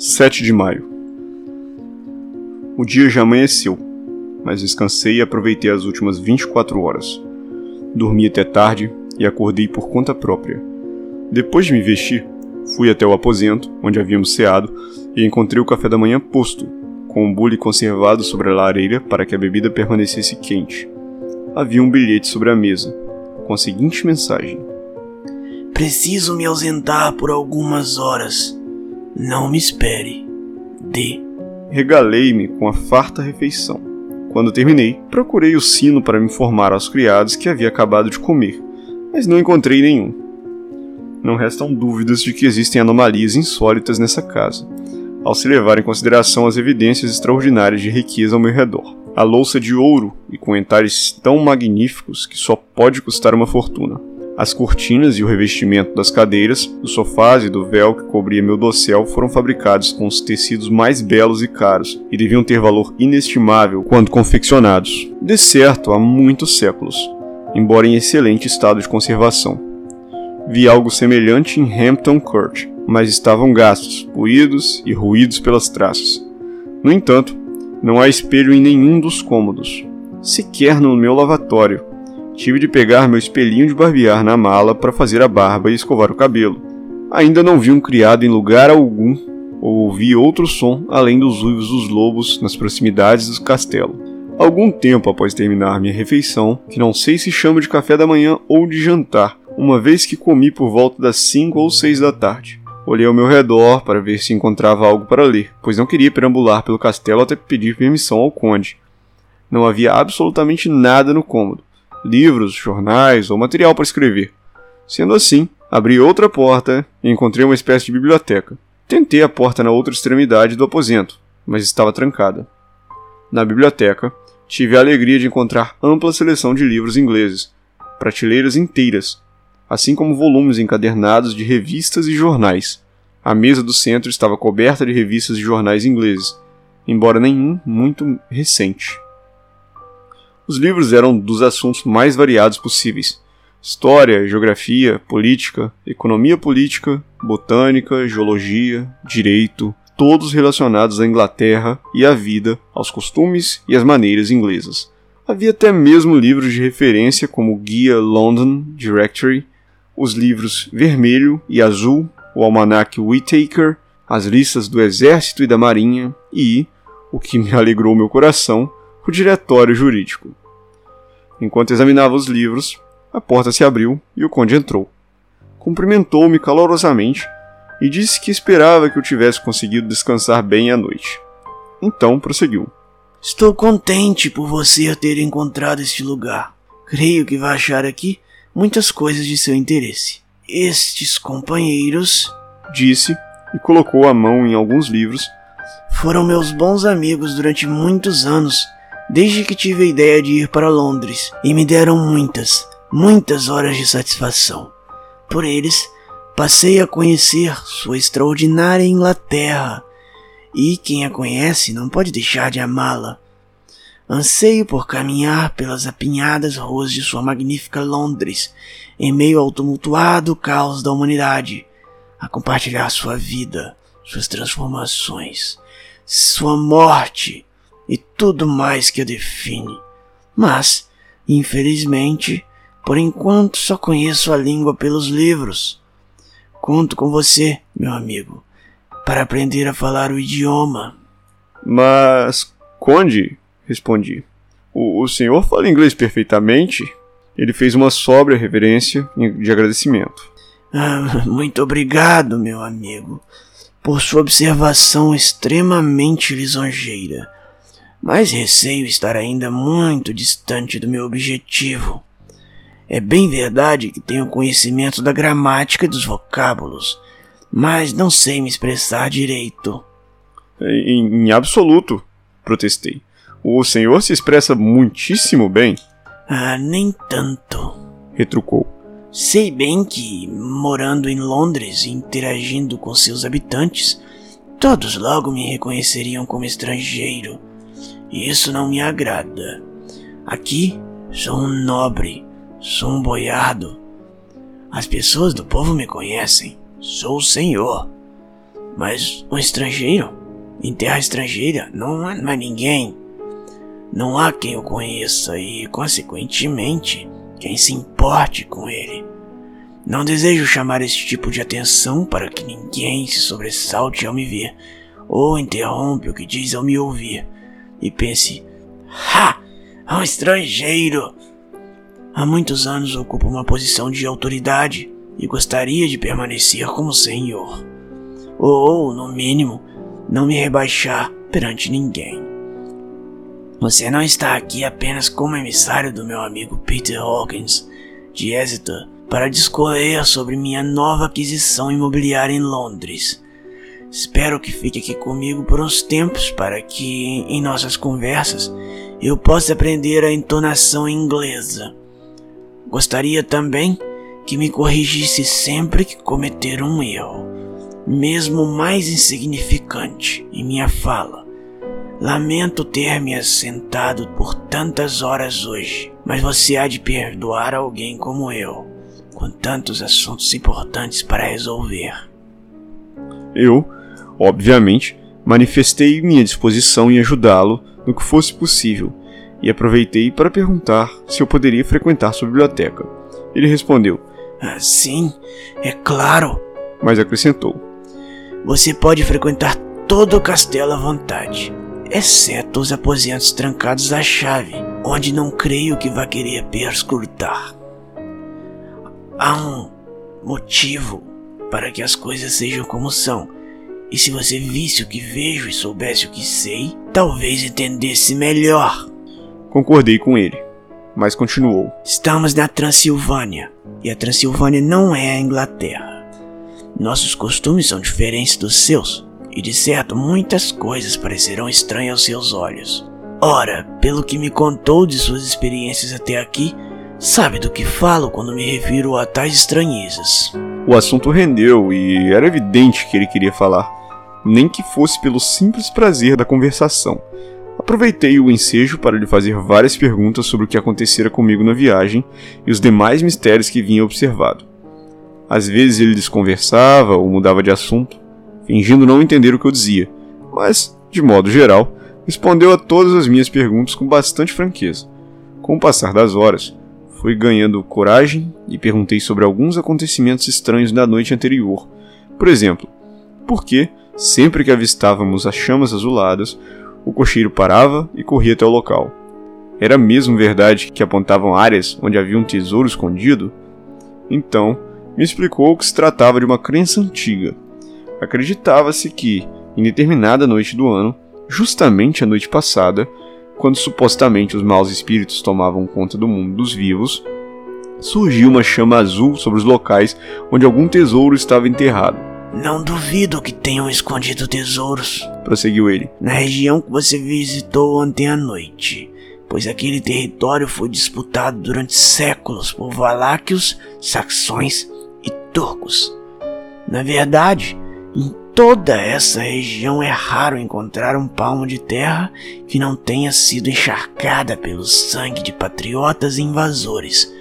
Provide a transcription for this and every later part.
7 de maio. O dia já amanheceu, mas descansei e aproveitei as últimas 24 horas. Dormi até tarde e acordei por conta própria. Depois de me vestir, fui até o aposento, onde havíamos ceado, e encontrei o café da manhã posto, com um bule conservado sobre a lareira para que a bebida permanecesse quente. Havia um bilhete sobre a mesa, com a seguinte mensagem: Preciso me ausentar por algumas horas. Não me espere. D. Regalei-me com a farta refeição. Quando terminei, procurei o sino para me informar aos criados que havia acabado de comer, mas não encontrei nenhum. Não restam dúvidas de que existem anomalias insólitas nessa casa, ao se levar em consideração as evidências extraordinárias de riqueza ao meu redor. A louça de ouro e com entalhes tão magníficos que só pode custar uma fortuna. As cortinas e o revestimento das cadeiras, dos sofás e do véu que cobria meu dossel foram fabricados com os tecidos mais belos e caros e deviam ter valor inestimável quando confeccionados, de certo há muitos séculos, embora em excelente estado de conservação. Vi algo semelhante em Hampton Court, mas estavam gastos, puídos e ruídos pelas traças. No entanto, não há espelho em nenhum dos cômodos, sequer no meu lavatório, Tive de pegar meu espelhinho de barbear na mala para fazer a barba e escovar o cabelo. Ainda não vi um criado em lugar algum ou ouvi outro som além dos uivos dos lobos nas proximidades do castelo. Algum tempo após terminar minha refeição, que não sei se chamo de café da manhã ou de jantar, uma vez que comi por volta das 5 ou 6 da tarde. Olhei ao meu redor para ver se encontrava algo para ler, pois não queria perambular pelo castelo até pedir permissão ao conde. Não havia absolutamente nada no cômodo livros, jornais ou material para escrever. Sendo assim, abri outra porta e encontrei uma espécie de biblioteca. Tentei a porta na outra extremidade do aposento, mas estava trancada. Na biblioteca, tive a alegria de encontrar ampla seleção de livros ingleses, prateleiras inteiras, assim como volumes encadernados de revistas e jornais. A mesa do centro estava coberta de revistas e jornais ingleses, embora nenhum muito recente. Os livros eram dos assuntos mais variados possíveis: história, geografia, política, economia política, botânica, geologia, direito, todos relacionados à Inglaterra e à vida, aos costumes e às maneiras inglesas. Havia até mesmo livros de referência como o Guia London Directory, os livros Vermelho e Azul, o Almanac Whittaker, as listas do Exército e da Marinha e, o que me alegrou meu coração, o diretório jurídico. Enquanto examinava os livros, a porta se abriu e o conde entrou. Cumprimentou-me calorosamente e disse que esperava que eu tivesse conseguido descansar bem à noite. Então prosseguiu. Estou contente por você ter encontrado este lugar. Creio que vai achar aqui muitas coisas de seu interesse. Estes companheiros, disse e colocou a mão em alguns livros, foram meus bons amigos durante muitos anos, desde que tive a ideia de ir para Londres, e me deram muitas, muitas horas de satisfação. Por eles, passei a conhecer sua extraordinária Inglaterra, e quem a conhece não pode deixar de amá-la. Anseio por caminhar pelas apinhadas ruas de sua magnífica Londres, em meio ao tumultuado caos da humanidade, a compartilhar sua vida, suas transformações, sua morte e tudo mais que a define. Mas, infelizmente, por enquanto só conheço a língua pelos livros. Conto com você, meu amigo, para aprender a falar o idioma. Mas, Conde, respondi, o, o senhor fala inglês perfeitamente? Ele fez uma sóbria reverência de agradecimento. Ah, muito obrigado, meu amigo por sua observação extremamente lisonjeira, mas receio estar ainda muito distante do meu objetivo. É bem verdade que tenho conhecimento da gramática e dos vocábulos, mas não sei me expressar direito. Em, em absoluto, protestei. O senhor se expressa muitíssimo bem. Ah, nem tanto, retrucou. Sei bem que, morando em Londres e interagindo com seus habitantes, todos logo me reconheceriam como estrangeiro. E isso não me agrada. Aqui sou um nobre, sou um boiado. As pessoas do povo me conhecem, sou o senhor. Mas um estrangeiro? Em terra estrangeira não há mais ninguém. Não há quem o conheça e, consequentemente, quem se importe com ele. Não desejo chamar esse tipo de atenção para que ninguém se sobressalte ao me ver, ou interrompe o que diz ao me ouvir, e pense: Ha! Um estrangeiro! Há muitos anos ocupo uma posição de autoridade e gostaria de permanecer como senhor. Ou, no mínimo, não me rebaixar perante ninguém. Você não está aqui apenas como emissário do meu amigo Peter Hawkins, de Exeter, para discorrer sobre minha nova aquisição imobiliária em Londres. Espero que fique aqui comigo por uns tempos para que, em nossas conversas, eu possa aprender a entonação inglesa. Gostaria também que me corrigisse sempre que cometer um erro, mesmo mais insignificante, em minha fala. Lamento ter me assentado por tantas horas hoje, mas você há de perdoar alguém como eu com tantos assuntos importantes para resolver. Eu, obviamente, manifestei minha disposição em ajudá-lo no que fosse possível e aproveitei para perguntar se eu poderia frequentar sua biblioteca. Ele respondeu: ah, Sim, é claro. Mas acrescentou: Você pode frequentar todo o castelo à vontade, exceto os aposentos trancados à chave, onde não creio que vá querer perscrutar. Há um motivo para que as coisas sejam como são. E se você visse o que vejo e soubesse o que sei, talvez entendesse melhor. Concordei com ele, mas continuou. Estamos na Transilvânia, e a Transilvânia não é a Inglaterra. Nossos costumes são diferentes dos seus, e de certo muitas coisas parecerão estranhas aos seus olhos. Ora, pelo que me contou de suas experiências até aqui, Sabe do que falo quando me refiro a tais estranhezas. O assunto rendeu e era evidente que ele queria falar, nem que fosse pelo simples prazer da conversação. Aproveitei o ensejo para lhe fazer várias perguntas sobre o que acontecera comigo na viagem e os demais mistérios que vinha observado. Às vezes ele desconversava ou mudava de assunto, fingindo não entender o que eu dizia, mas, de modo geral, respondeu a todas as minhas perguntas com bastante franqueza. Com o passar das horas, Fui ganhando coragem e perguntei sobre alguns acontecimentos estranhos da noite anterior. Por exemplo, por que, sempre que avistávamos as chamas azuladas, o cocheiro parava e corria até o local? Era mesmo verdade que apontavam áreas onde havia um tesouro escondido? Então, me explicou que se tratava de uma crença antiga. Acreditava-se que, em determinada noite do ano, justamente a noite passada, quando supostamente os maus espíritos tomavam conta do mundo dos vivos, surgiu uma chama azul sobre os locais onde algum tesouro estava enterrado. Não duvido que tenham escondido tesouros, prosseguiu ele, na região que você visitou ontem à noite, pois aquele território foi disputado durante séculos por valáquios, saxões e turcos. Na verdade, toda essa região é raro encontrar um palmo de terra que não tenha sido encharcada pelo sangue de patriotas e invasores.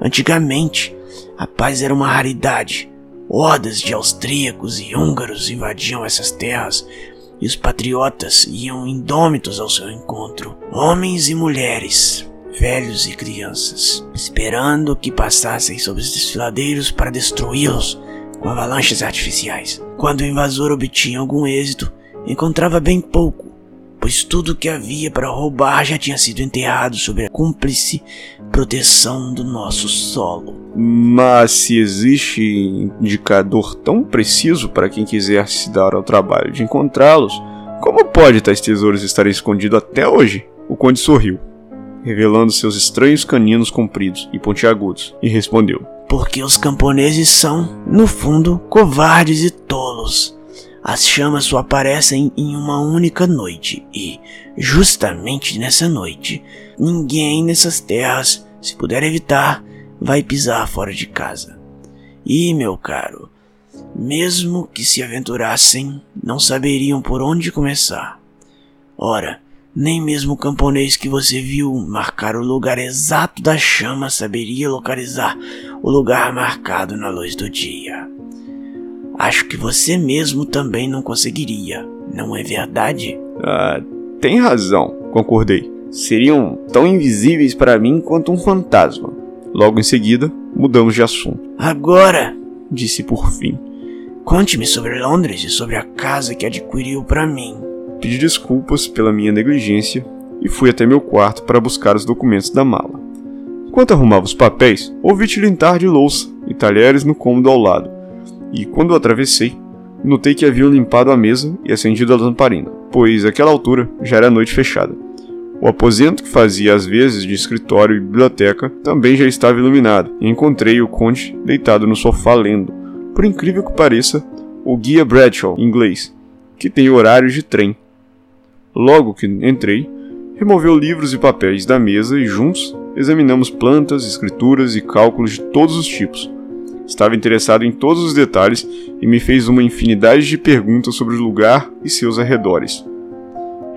Antigamente, a paz era uma raridade. Hordas de austríacos e húngaros invadiam essas terras e os patriotas iam indômitos ao seu encontro, homens e mulheres, velhos e crianças, esperando que passassem sobre os desfiladeiros para destruí-los com avalanches artificiais. Quando o invasor obtinha algum êxito, encontrava bem pouco, pois tudo o que havia para roubar já tinha sido enterrado sob a cúmplice proteção do nosso solo. Mas se existe indicador tão preciso para quem quiser se dar ao trabalho de encontrá-los, como pode tais tesouros estarem escondidos até hoje? O conde sorriu, revelando seus estranhos caninos compridos e pontiagudos, e respondeu: porque os camponeses são, no fundo, covardes e tolos. As chamas só aparecem em uma única noite e, justamente nessa noite, ninguém nessas terras, se puder evitar, vai pisar fora de casa. E, meu caro, mesmo que se aventurassem, não saberiam por onde começar. Ora, nem mesmo o camponês que você viu marcar o lugar exato da chama saberia localizar o lugar marcado na luz do dia. acho que você mesmo também não conseguiria, não é verdade? Ah, tem razão, concordei. Seriam tão invisíveis para mim quanto um fantasma. Logo em seguida, mudamos de assunto. Agora, disse por fim. Conte-me sobre Londres e sobre a casa que adquiriu para mim. Pedi desculpas pela minha negligência e fui até meu quarto para buscar os documentos da mala. Enquanto arrumava os papéis, ouvi tilintar de louça e talheres no cômodo ao lado, e quando atravessei, notei que haviam limpado a mesa e acendido a lamparina, pois àquela altura já era noite fechada. O aposento que fazia às vezes de escritório e biblioteca também já estava iluminado, e encontrei o conde deitado no sofá lendo, por incrível que pareça, o Guia Bradshaw inglês, que tem horários de trem. Logo que entrei, removeu livros e papéis da mesa e juntos examinamos plantas, escrituras e cálculos de todos os tipos. Estava interessado em todos os detalhes e me fez uma infinidade de perguntas sobre o lugar e seus arredores.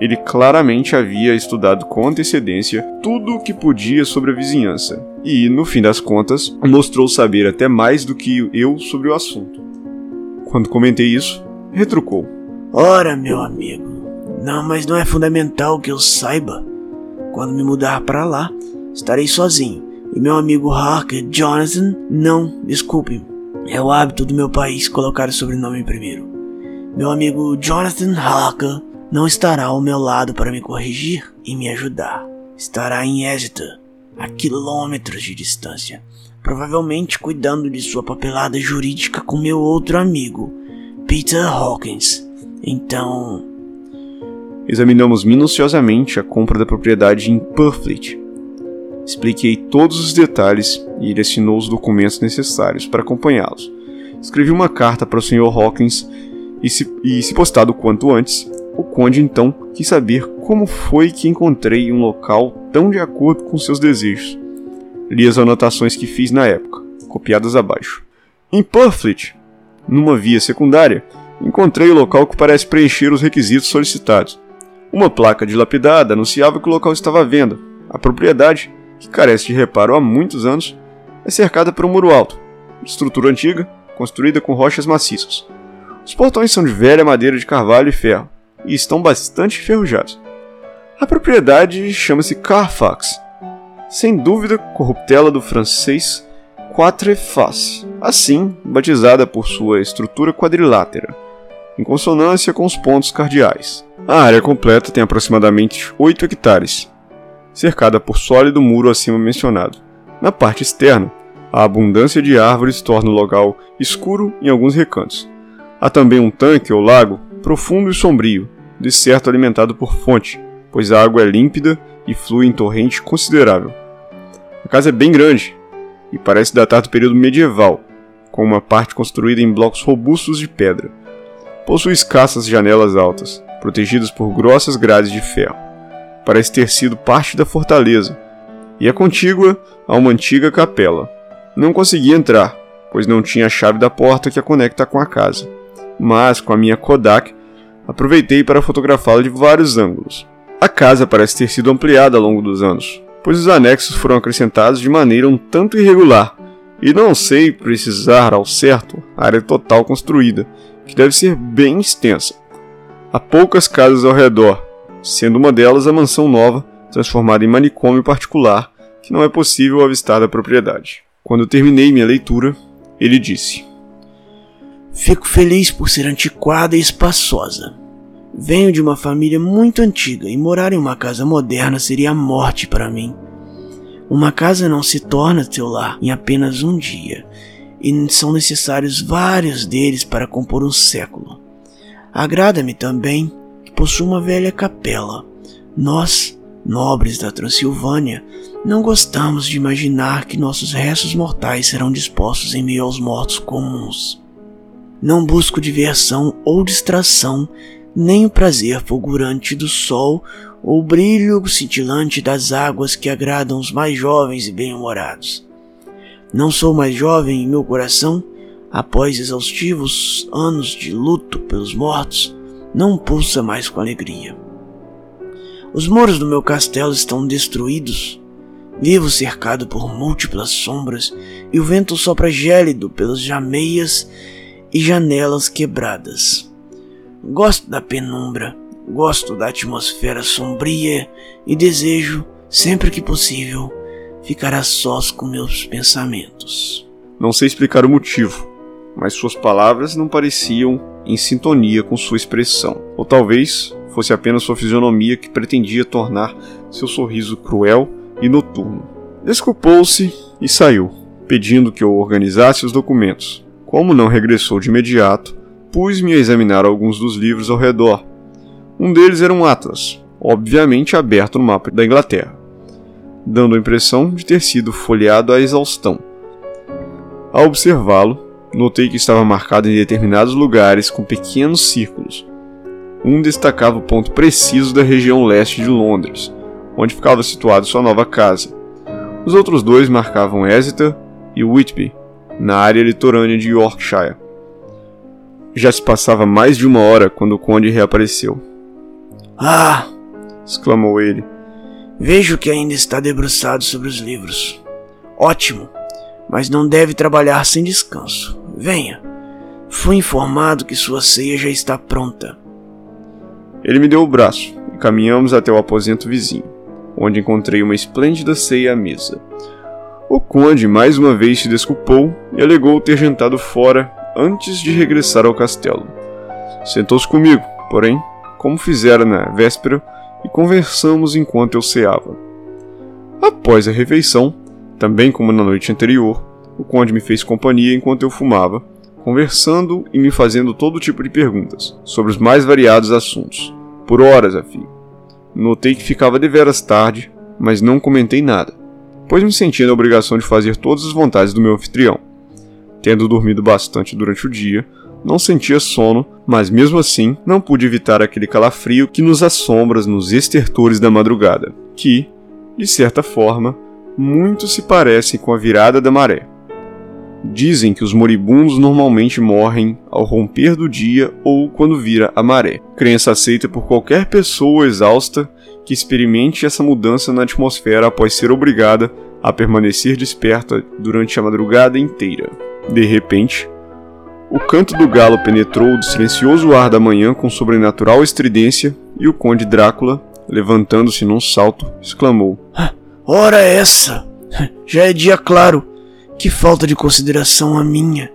Ele claramente havia estudado com antecedência tudo o que podia sobre a vizinhança e, no fim das contas, mostrou saber até mais do que eu sobre o assunto. Quando comentei isso, retrucou: Ora, meu amigo, não, mas não é fundamental que eu saiba. Quando me mudar para lá, estarei sozinho. E meu amigo Harker Jonathan, não, desculpe. É o hábito do meu país colocar o sobrenome primeiro. Meu amigo Jonathan Harker não estará ao meu lado para me corrigir e me ajudar. Estará em Exeter, a quilômetros de distância, provavelmente cuidando de sua papelada jurídica com meu outro amigo, Peter Hawkins. Então, examinamos minuciosamente a compra da propriedade em Purfleet. Expliquei todos os detalhes e ele assinou os documentos necessários para acompanhá-los. Escrevi uma carta para o Sr. Hawkins e se, e, se postado quanto antes, o conde então quis saber como foi que encontrei um local tão de acordo com seus desejos. Li as anotações que fiz na época, copiadas abaixo. Em Purfleet, numa via secundária, encontrei o local que parece preencher os requisitos solicitados. Uma placa dilapidada anunciava que o local estava à venda. A propriedade, que carece de reparo há muitos anos, é cercada por um muro alto, estrutura antiga, construída com rochas maciças. Os portões são de velha madeira de carvalho e ferro, e estão bastante enferrujados. A propriedade chama-se Carfax, sem dúvida corruptela do francês Quatreface, assim batizada por sua estrutura quadrilátera, em consonância com os pontos cardeais. A área completa tem aproximadamente 8 hectares, cercada por sólido muro acima mencionado. Na parte externa, a abundância de árvores torna o local escuro em alguns recantos. Há também um tanque ou lago profundo e sombrio, de certo alimentado por fonte, pois a água é límpida e flui em torrente considerável. A casa é bem grande e parece datar do período medieval, com uma parte construída em blocos robustos de pedra. Possui escassas janelas altas, protegidas por grossas grades de ferro. Parece ter sido parte da fortaleza, e é contígua a uma antiga capela. Não consegui entrar, pois não tinha a chave da porta que a conecta com a casa. Mas, com a minha Kodak, aproveitei para fotografá-la de vários ângulos. A casa parece ter sido ampliada ao longo dos anos, pois os anexos foram acrescentados de maneira um tanto irregular, e não sei precisar ao certo a área total construída, que deve ser bem extensa. Há poucas casas ao redor, sendo uma delas a mansão nova, transformada em manicômio particular, que não é possível avistar da propriedade. Quando terminei minha leitura, ele disse: Fico feliz por ser antiquada e espaçosa. Venho de uma família muito antiga e morar em uma casa moderna seria a morte para mim. Uma casa não se torna teu lar em apenas um dia, e são necessários vários deles para compor um século. Agrada-me também que possua uma velha capela. Nós, nobres da Transilvânia, não gostamos de imaginar que nossos restos mortais serão dispostos em meio aos mortos comuns. Não busco diversão ou distração, nem o prazer fulgurante do sol ou o brilho cintilante das águas que agradam os mais jovens e bem-humorados. Não sou mais jovem em meu coração, após exaustivos anos de luto pelos mortos, não pulsa mais com alegria. Os muros do meu castelo estão destruídos. Vivo cercado por múltiplas sombras e o vento sopra gélido pelas jameias e janelas quebradas. Gosto da penumbra, gosto da atmosfera sombria e desejo, sempre que possível, ficar a sós com meus pensamentos. Não sei explicar o motivo, mas suas palavras não pareciam em sintonia com sua expressão, ou talvez fosse apenas sua fisionomia que pretendia tornar seu sorriso cruel e noturno. Desculpou-se e saiu, pedindo que eu organizasse os documentos. Como não regressou de imediato, pus-me a examinar alguns dos livros ao redor. Um deles era um atlas, obviamente aberto no mapa da Inglaterra, dando a impressão de ter sido folheado à exaustão. Ao observá-lo, notei que estava marcado em determinados lugares com pequenos círculos. Um destacava o ponto preciso da região leste de Londres, onde ficava situada sua nova casa. Os outros dois marcavam Exeter e Whitby, na área litorânea de Yorkshire. Já se passava mais de uma hora quando o conde reapareceu. Ah! exclamou ele. Vejo que ainda está debruçado sobre os livros. Ótimo! Mas não deve trabalhar sem descanso. Venha. Fui informado que sua ceia já está pronta. Ele me deu o braço e caminhamos até o aposento vizinho, onde encontrei uma esplêndida ceia à mesa. O conde mais uma vez se desculpou e alegou ter jantado fora antes de regressar ao castelo. Sentou-se comigo, porém, como fizera na véspera, e conversamos enquanto eu ceava. Após a refeição, também como na noite anterior, o conde me fez companhia enquanto eu fumava, conversando e me fazendo todo tipo de perguntas sobre os mais variados assuntos, por horas a fim. Notei que ficava deveras tarde, mas não comentei nada pois me sentia na obrigação de fazer todas as vontades do meu anfitrião. Tendo dormido bastante durante o dia, não sentia sono, mas mesmo assim não pude evitar aquele calafrio que nos assombra nos estertores da madrugada, que, de certa forma, muito se parece com a virada da maré. Dizem que os moribundos normalmente morrem ao romper do dia ou quando vira a maré. Crença aceita por qualquer pessoa exausta que experimente essa mudança na atmosfera após ser obrigada a permanecer desperta durante a madrugada inteira. De repente, o canto do galo penetrou o silencioso ar da manhã com sobrenatural estridência e o conde Drácula, levantando-se num salto, exclamou: Ora essa! Já é dia claro! Que falta de consideração a minha!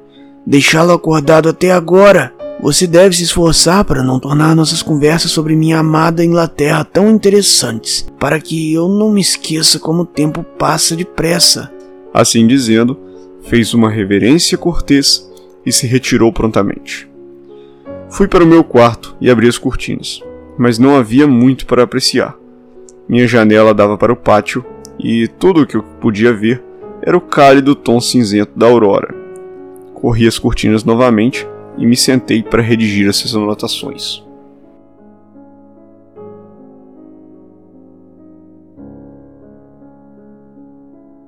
Deixá-lo acordado até agora! Você deve se esforçar para não tornar nossas conversas sobre minha amada Inglaterra tão interessantes, para que eu não me esqueça como o tempo passa depressa. Assim dizendo, fez uma reverência cortês e se retirou prontamente. Fui para o meu quarto e abri as cortinas, mas não havia muito para apreciar. Minha janela dava para o pátio e tudo o que eu podia ver era o cálido tom cinzento da aurora. Corri as cortinas novamente e me sentei para redigir essas anotações.